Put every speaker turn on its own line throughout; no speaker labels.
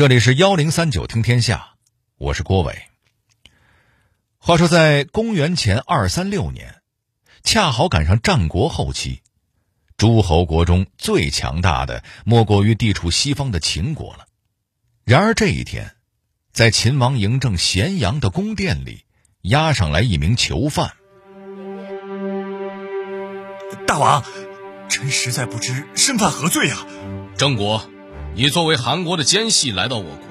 这里是幺零三九听天下，我是郭伟。话说，在公元前二三六年，恰好赶上战国后期，诸侯国中最强大的莫过于地处西方的秦国了。然而这一天，在秦王嬴政咸阳的宫殿里，押上来一名囚犯。
大王，臣实在不知身犯何罪啊！
郑国。你作为韩国的奸细来到我国，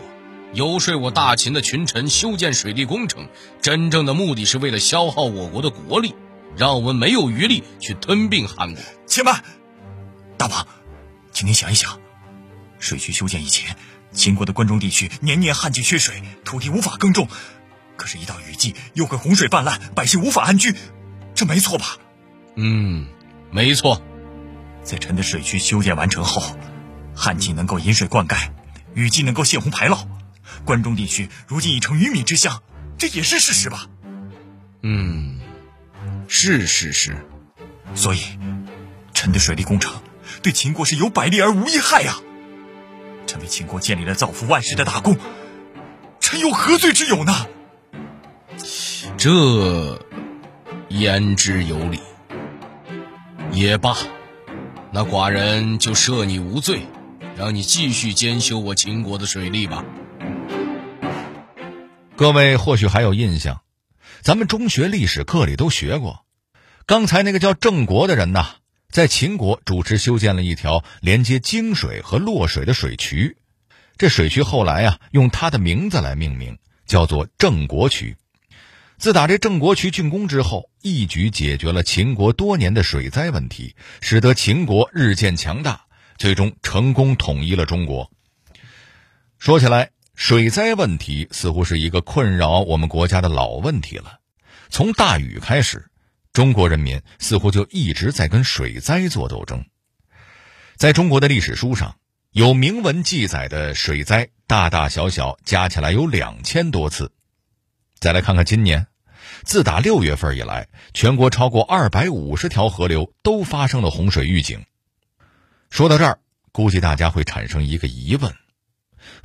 游说我大秦的群臣修建水利工程，真正的目的是为了消耗我国的国力，让我们没有余力去吞并韩国。
且慢，大王，请您想一想，水渠修建以前，秦国的关中地区年年旱季缺水，土地无法耕种，可是，一到雨季又会洪水泛滥，百姓无法安居，这没错吧？
嗯，没错。
在臣的水渠修建完成后。旱季能够引水灌溉，雨季能够泄洪排涝，关中地区如今已成鱼米之乡，这也是事实吧？
嗯，是事实。
所以，臣的水利工程对秦国是有百利而无一害呀。臣为秦国建立了造福万世的大功，臣有何罪之有呢？
这言之有理。也罢，那寡人就赦你无罪。让你继续兼修我秦国的水利吧。
各位或许还有印象，咱们中学历史课里都学过。刚才那个叫郑国的人呐，在秦国主持修建了一条连接泾水和洛水的水渠，这水渠后来啊用他的名字来命名，叫做郑国渠。自打这郑国渠竣工之后，一举解决了秦国多年的水灾问题，使得秦国日渐强大。最终成功统一了中国。说起来，水灾问题似乎是一个困扰我们国家的老问题了。从大禹开始，中国人民似乎就一直在跟水灾做斗争。在中国的历史书上，有明文记载的水灾，大大小小加起来有两千多次。再来看看今年，自打六月份以来，全国超过二百五十条河流都发生了洪水预警。说到这儿，估计大家会产生一个疑问：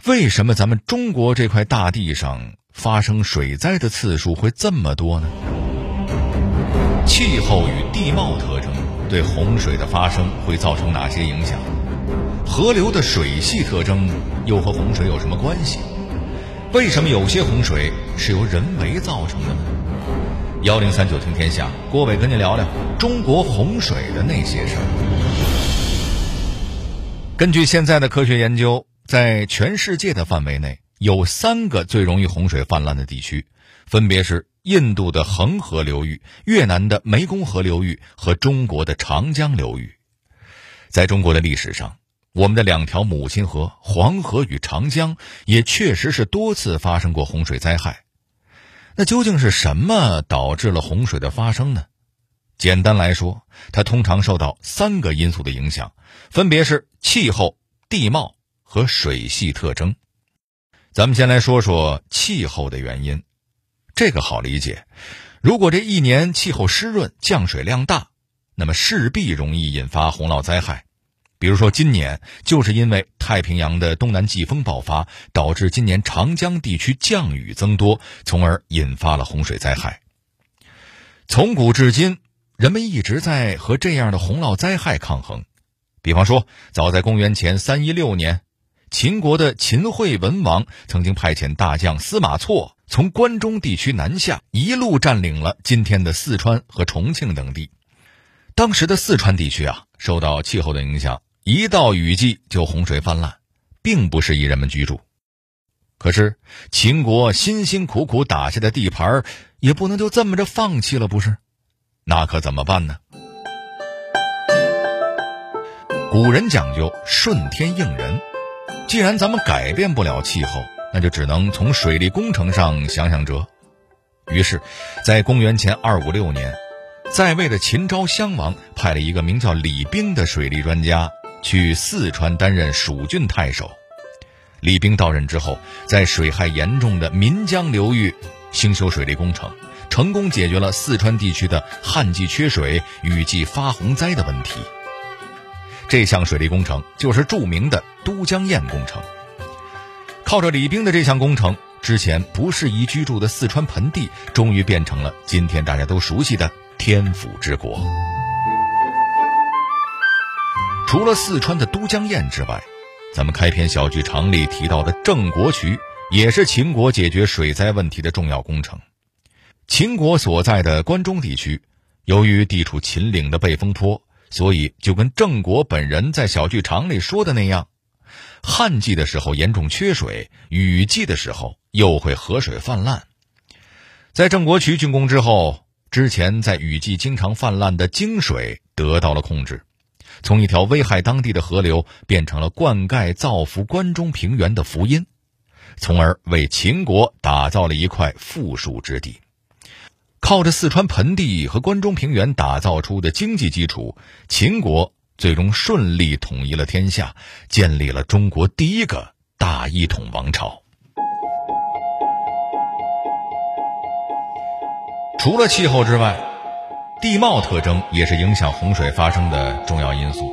为什么咱们中国这块大地上发生水灾的次数会这么多呢？气候与地貌特征对洪水的发生会造成哪些影响？河流的水系特征又和洪水有什么关系？为什么有些洪水是由人为造成的呢？幺零三九听天下，郭伟跟你聊聊中国洪水的那些事儿。根据现在的科学研究，在全世界的范围内，有三个最容易洪水泛滥的地区，分别是印度的恒河流域、越南的湄公河流域和中国的长江流域。在中国的历史上，我们的两条母亲河黄河与长江也确实是多次发生过洪水灾害。那究竟是什么导致了洪水的发生呢？简单来说，它通常受到三个因素的影响，分别是气候、地貌和水系特征。咱们先来说说气候的原因，这个好理解。如果这一年气候湿润、降水量大，那么势必容易引发洪涝灾害。比如说今年就是因为太平洋的东南季风爆发，导致今年长江地区降雨增多，从而引发了洪水灾害。从古至今。人们一直在和这样的洪涝灾害抗衡，比方说，早在公元前三一六年，秦国的秦惠文王曾经派遣大将司马错从关中地区南下，一路占领了今天的四川和重庆等地。当时的四川地区啊，受到气候的影响，一到雨季就洪水泛滥，并不适宜人们居住。可是秦国辛辛苦苦打下的地盘，也不能就这么着放弃了，不是？那可怎么办呢？古人讲究顺天应人，既然咱们改变不了气候，那就只能从水利工程上想想辙。于是，在公元前二五六年，在位的秦昭襄王派了一个名叫李冰的水利专家去四川担任蜀郡太守。李冰到任之后，在水害严重的岷江流域兴修水利工程。成功解决了四川地区的旱季缺水、雨季发洪灾的问题。这项水利工程就是著名的都江堰工程。靠着李冰的这项工程，之前不适宜居住的四川盆地，终于变成了今天大家都熟悉的天府之国。除了四川的都江堰之外，咱们开篇小剧场里提到的郑国渠，也是秦国解决水灾问题的重要工程。秦国所在的关中地区，由于地处秦岭的背风坡，所以就跟郑国本人在小剧场里说的那样，旱季的时候严重缺水，雨季的时候又会河水泛滥。在郑国渠竣工之后，之前在雨季经常泛滥的泾水得到了控制，从一条危害当地的河流变成了灌溉造福关中平原的福音，从而为秦国打造了一块富庶之地。靠着四川盆地和关中平原打造出的经济基础，秦国最终顺利统一了天下，建立了中国第一个大一统王朝。除了气候之外，地貌特征也是影响洪水发生的重要因素。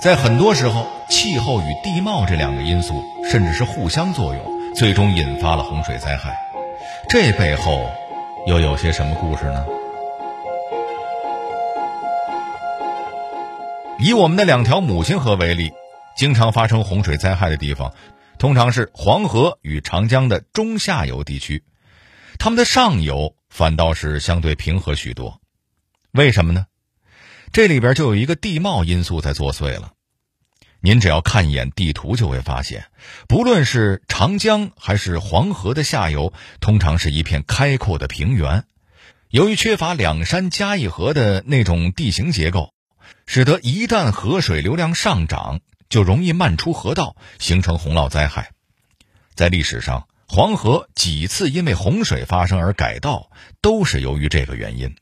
在很多时候，气候与地貌这两个因素甚至是互相作用，最终引发了洪水灾害。这背后。又有些什么故事呢？以我们的两条母亲河为例，经常发生洪水灾害的地方，通常是黄河与长江的中下游地区，它们的上游反倒是相对平和许多。为什么呢？这里边就有一个地貌因素在作祟了。您只要看一眼地图，就会发现，不论是长江还是黄河的下游，通常是一片开阔的平原。由于缺乏两山夹一河的那种地形结构，使得一旦河水流量上涨，就容易漫出河道，形成洪涝灾害。在历史上，黄河几次因为洪水发生而改道，都是由于这个原因。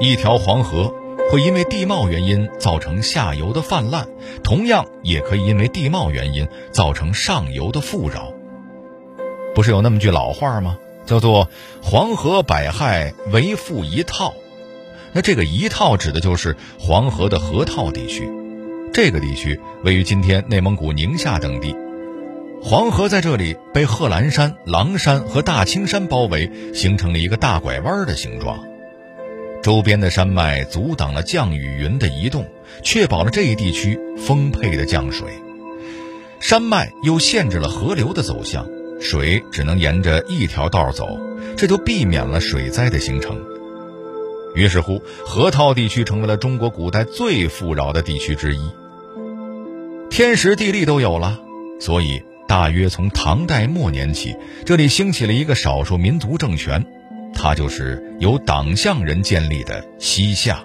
一条黄河。会因为地貌原因造成下游的泛滥，同样也可以因为地貌原因造成上游的富饶。不是有那么句老话吗？叫做“黄河百害为富一套”。那这个一套指的就是黄河的河套地区。这个地区位于今天内蒙古宁夏等地，黄河在这里被贺兰山、狼山和大青山包围，形成了一个大拐弯的形状。周边的山脉阻挡了降雨云的移动，确保了这一地区丰沛的降水。山脉又限制了河流的走向，水只能沿着一条道走，这就避免了水灾的形成。于是乎，河套地区成为了中国古代最富饶的地区之一。天时地利都有了，所以大约从唐代末年起，这里兴起了一个少数民族政权。它就是由党项人建立的西夏。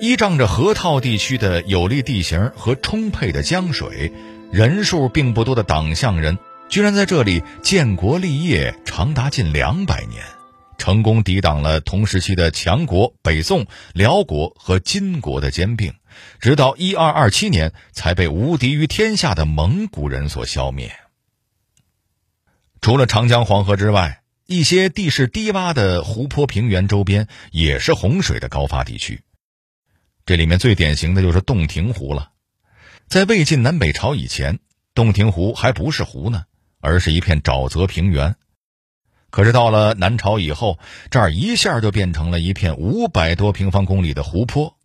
依仗着河套地区的有利地形和充沛的江水，人数并不多的党项人居然在这里建国立业长达近两百年，成功抵挡了同时期的强国北宋、辽国和金国的兼并，直到一二二七年才被无敌于天下的蒙古人所消灭。除了长江、黄河之外，一些地势低洼的湖泊平原周边也是洪水的高发地区，这里面最典型的就是洞庭湖了。在魏晋南北朝以前，洞庭湖还不是湖呢，而是一片沼泽平原。可是到了南朝以后，这儿一下就变成了一片五百多平方公里的湖泊。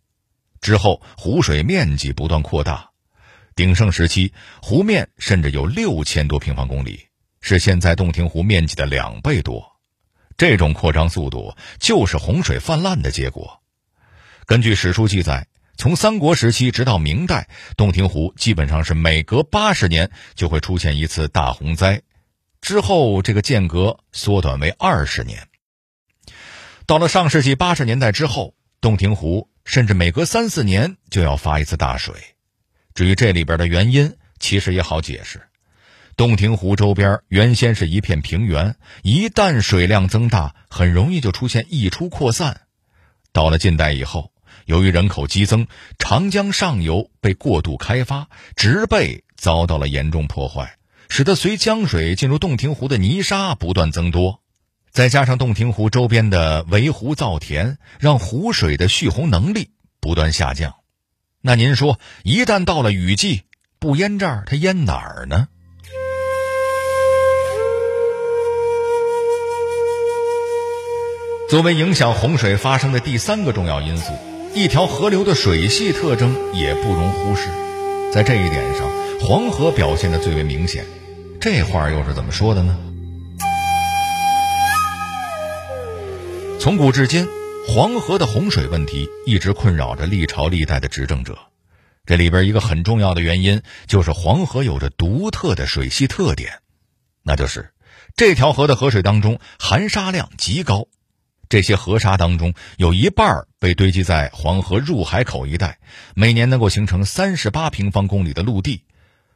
之后，湖水面积不断扩大，鼎盛时期，湖面甚至有六千多平方公里。是现在洞庭湖面积的两倍多，这种扩张速度就是洪水泛滥的结果。根据史书记载，从三国时期直到明代，洞庭湖基本上是每隔八十年就会出现一次大洪灾，之后这个间隔缩短为二十年。到了上世纪八十年代之后，洞庭湖甚至每隔三四年就要发一次大水。至于这里边的原因，其实也好解释。洞庭湖周边原先是一片平原，一旦水量增大，很容易就出现溢出扩散。到了近代以后，由于人口激增，长江上游被过度开发，植被遭到了严重破坏，使得随江水进入洞庭湖的泥沙不断增多。再加上洞庭湖周边的围湖造田，让湖水的蓄洪能力不断下降。那您说，一旦到了雨季，不淹这儿，它淹哪儿呢？作为影响洪水发生的第三个重要因素，一条河流的水系特征也不容忽视。在这一点上，黄河表现的最为明显。这话又是怎么说的呢？从古至今，黄河的洪水问题一直困扰着历朝历代的执政者。这里边一个很重要的原因，就是黄河有着独特的水系特点，那就是这条河的河水当中含沙量极高。这些河沙当中有一半被堆积在黄河入海口一带，每年能够形成三十八平方公里的陆地，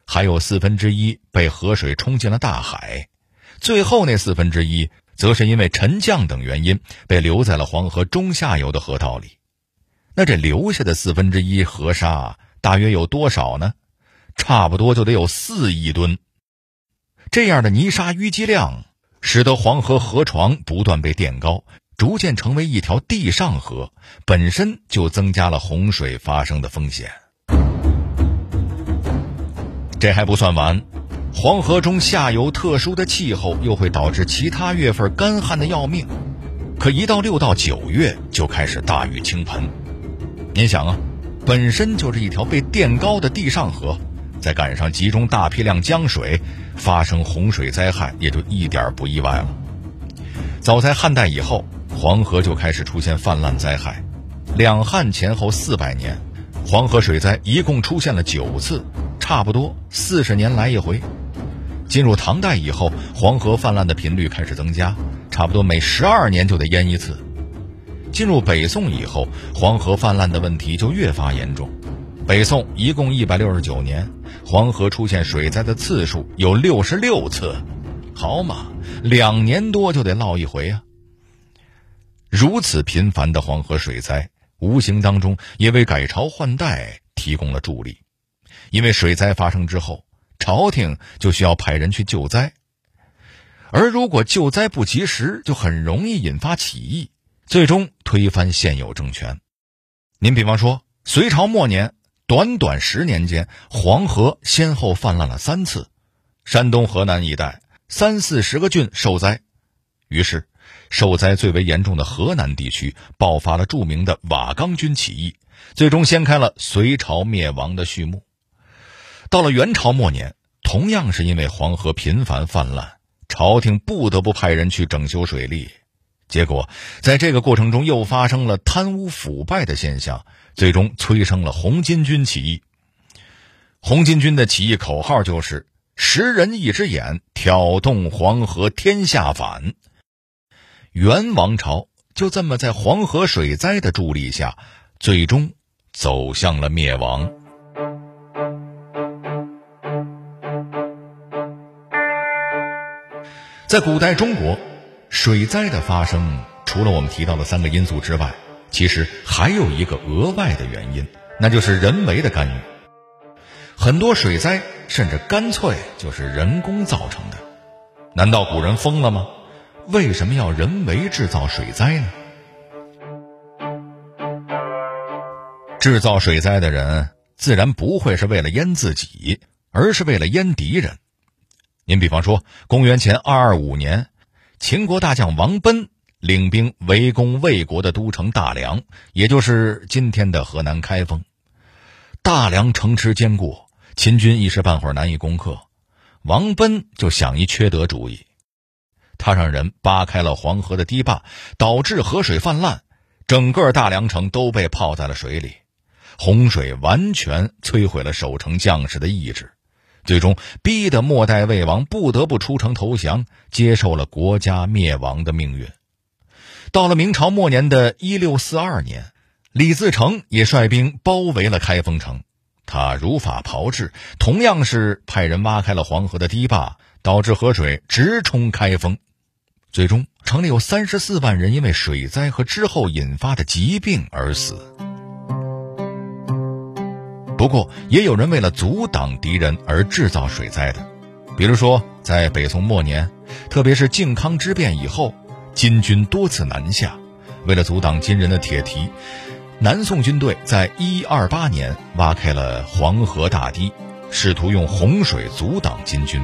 还有四分之一被河水冲进了大海，最后那四分之一则是因为沉降等原因被留在了黄河中下游的河道里。那这留下的四分之一河沙大约有多少呢？差不多就得有四亿吨。这样的泥沙淤积量，使得黄河河床不断被垫高。逐渐成为一条地上河，本身就增加了洪水发生的风险。这还不算完，黄河中下游特殊的气候又会导致其他月份干旱的要命。可一到六到九月就开始大雨倾盆。您想啊，本身就是一条被垫高的地上河，再赶上集中大批量江水，发生洪水灾害也就一点不意外了。早在汉代以后。黄河就开始出现泛滥灾害，两汉前后四百年，黄河水灾一共出现了九次，差不多四十年来一回。进入唐代以后，黄河泛滥的频率开始增加，差不多每十二年就得淹一次。进入北宋以后，黄河泛滥的问题就越发严重。北宋一共一百六十九年，黄河出现水灾的次数有六十六次，好嘛，两年多就得涝一回啊！如此频繁的黄河水灾，无形当中也为改朝换代提供了助力。因为水灾发生之后，朝廷就需要派人去救灾，而如果救灾不及时，就很容易引发起义，最终推翻现有政权。您比方说，隋朝末年，短短十年间，黄河先后泛滥了三次，山东、河南一带三四十个郡受灾，于是。受灾最为严重的河南地区爆发了著名的瓦岗军起义，最终掀开了隋朝灭亡的序幕。到了元朝末年，同样是因为黄河频繁泛滥，朝廷不得不派人去整修水利，结果在这个过程中又发生了贪污腐败的现象，最终催生了红巾军起义。红巾军的起义口号就是“十人一只眼，挑动黄河天下反”。元王朝就这么在黄河水灾的助力下，最终走向了灭亡。在古代中国，水灾的发生，除了我们提到的三个因素之外，其实还有一个额外的原因，那就是人为的干预。很多水灾甚至干脆就是人工造成的。难道古人疯了吗？为什么要人为制造水灾呢？制造水灾的人自然不会是为了淹自己，而是为了淹敌人。您比方说，公元前二二五年，秦国大将王贲领兵围攻魏国的都城大梁，也就是今天的河南开封。大梁城池坚固，秦军一时半会儿难以攻克。王贲就想一缺德主意。他让人扒开了黄河的堤坝，导致河水泛滥，整个大梁城都被泡在了水里，洪水完全摧毁了守城将士的意志，最终逼得末代魏王不得不出城投降，接受了国家灭亡的命运。到了明朝末年的一六四二年，李自成也率兵包围了开封城，他如法炮制，同样是派人挖开了黄河的堤坝，导致河水直冲开封。最终，城里有三十四万人因为水灾和之后引发的疾病而死。不过，也有人为了阻挡敌人而制造水灾的，比如说在北宋末年，特别是靖康之变以后，金军多次南下，为了阻挡金人的铁蹄，南宋军队在一二八年挖开了黄河大堤，试图用洪水阻挡金军，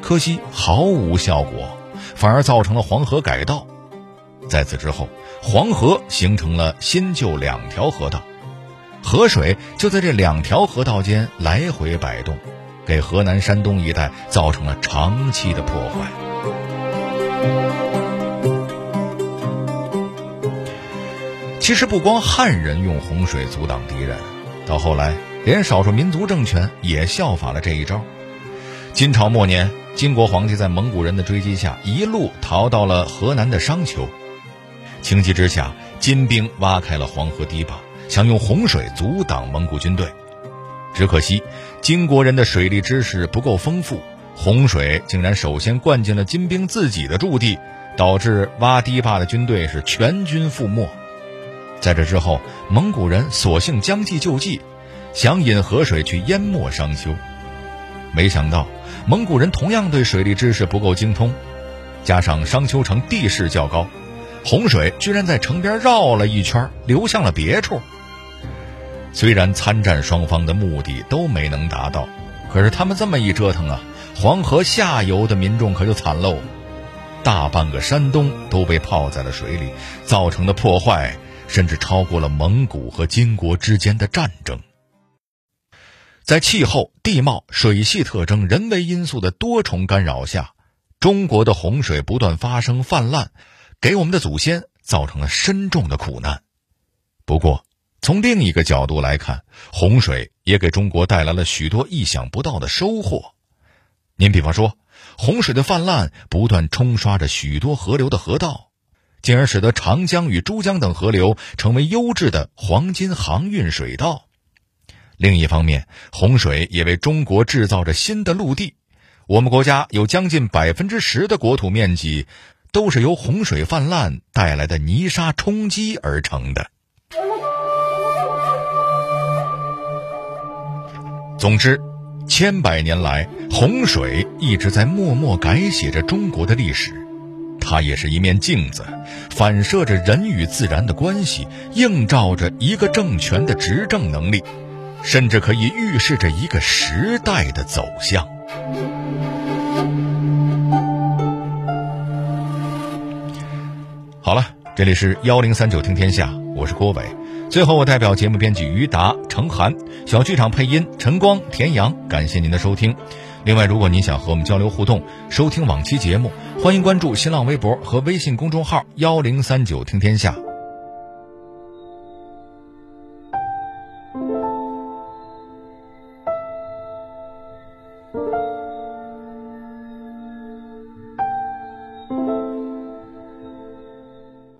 可惜毫无效果，反而造成了黄河改道。在此之后，黄河形成了新旧两条河道，河水就在这两条河道间来回摆动，给河南、山东一带造成了长期的破坏。其实不光汉人用洪水阻挡敌人，到后来连少数民族政权也效法了这一招。金朝末年，金国皇帝在蒙古人的追击下，一路逃到了河南的商丘。情急之下，金兵挖开了黄河堤坝，想用洪水阻挡蒙古军队。只可惜，金国人的水利知识不够丰富，洪水竟然首先灌进了金兵自己的驻地，导致挖堤坝的军队是全军覆没。在这之后，蒙古人索性将计就计，想引河水去淹没商丘。没想到，蒙古人同样对水利知识不够精通，加上商丘城地势较高。洪水居然在城边绕了一圈，流向了别处。虽然参战双方的目的都没能达到，可是他们这么一折腾啊，黄河下游的民众可就惨喽，大半个山东都被泡在了水里，造成的破坏甚至超过了蒙古和金国之间的战争。在气候、地貌、水系特征、人为因素的多重干扰下，中国的洪水不断发生泛滥。给我们的祖先造成了深重的苦难。不过，从另一个角度来看，洪水也给中国带来了许多意想不到的收获。您比方说，洪水的泛滥不断冲刷着许多河流的河道，进而使得长江与珠江等河流成为优质的黄金航运水道。另一方面，洪水也为中国制造着新的陆地。我们国家有将近百分之十的国土面积。都是由洪水泛滥带来的泥沙冲击而成的。总之，千百年来，洪水一直在默默改写着中国的历史。它也是一面镜子，反射着人与自然的关系，映照着一个政权的执政能力，甚至可以预示着一个时代的走向。好了，这里是幺零三九听天下，我是郭伟。最后，我代表节目编辑于达、程涵，小剧场配音陈光、田阳，感谢您的收听。另外，如果您想和我们交流互动，收听往期节目，欢迎关注新浪微博和微信公众号幺零三九听天下。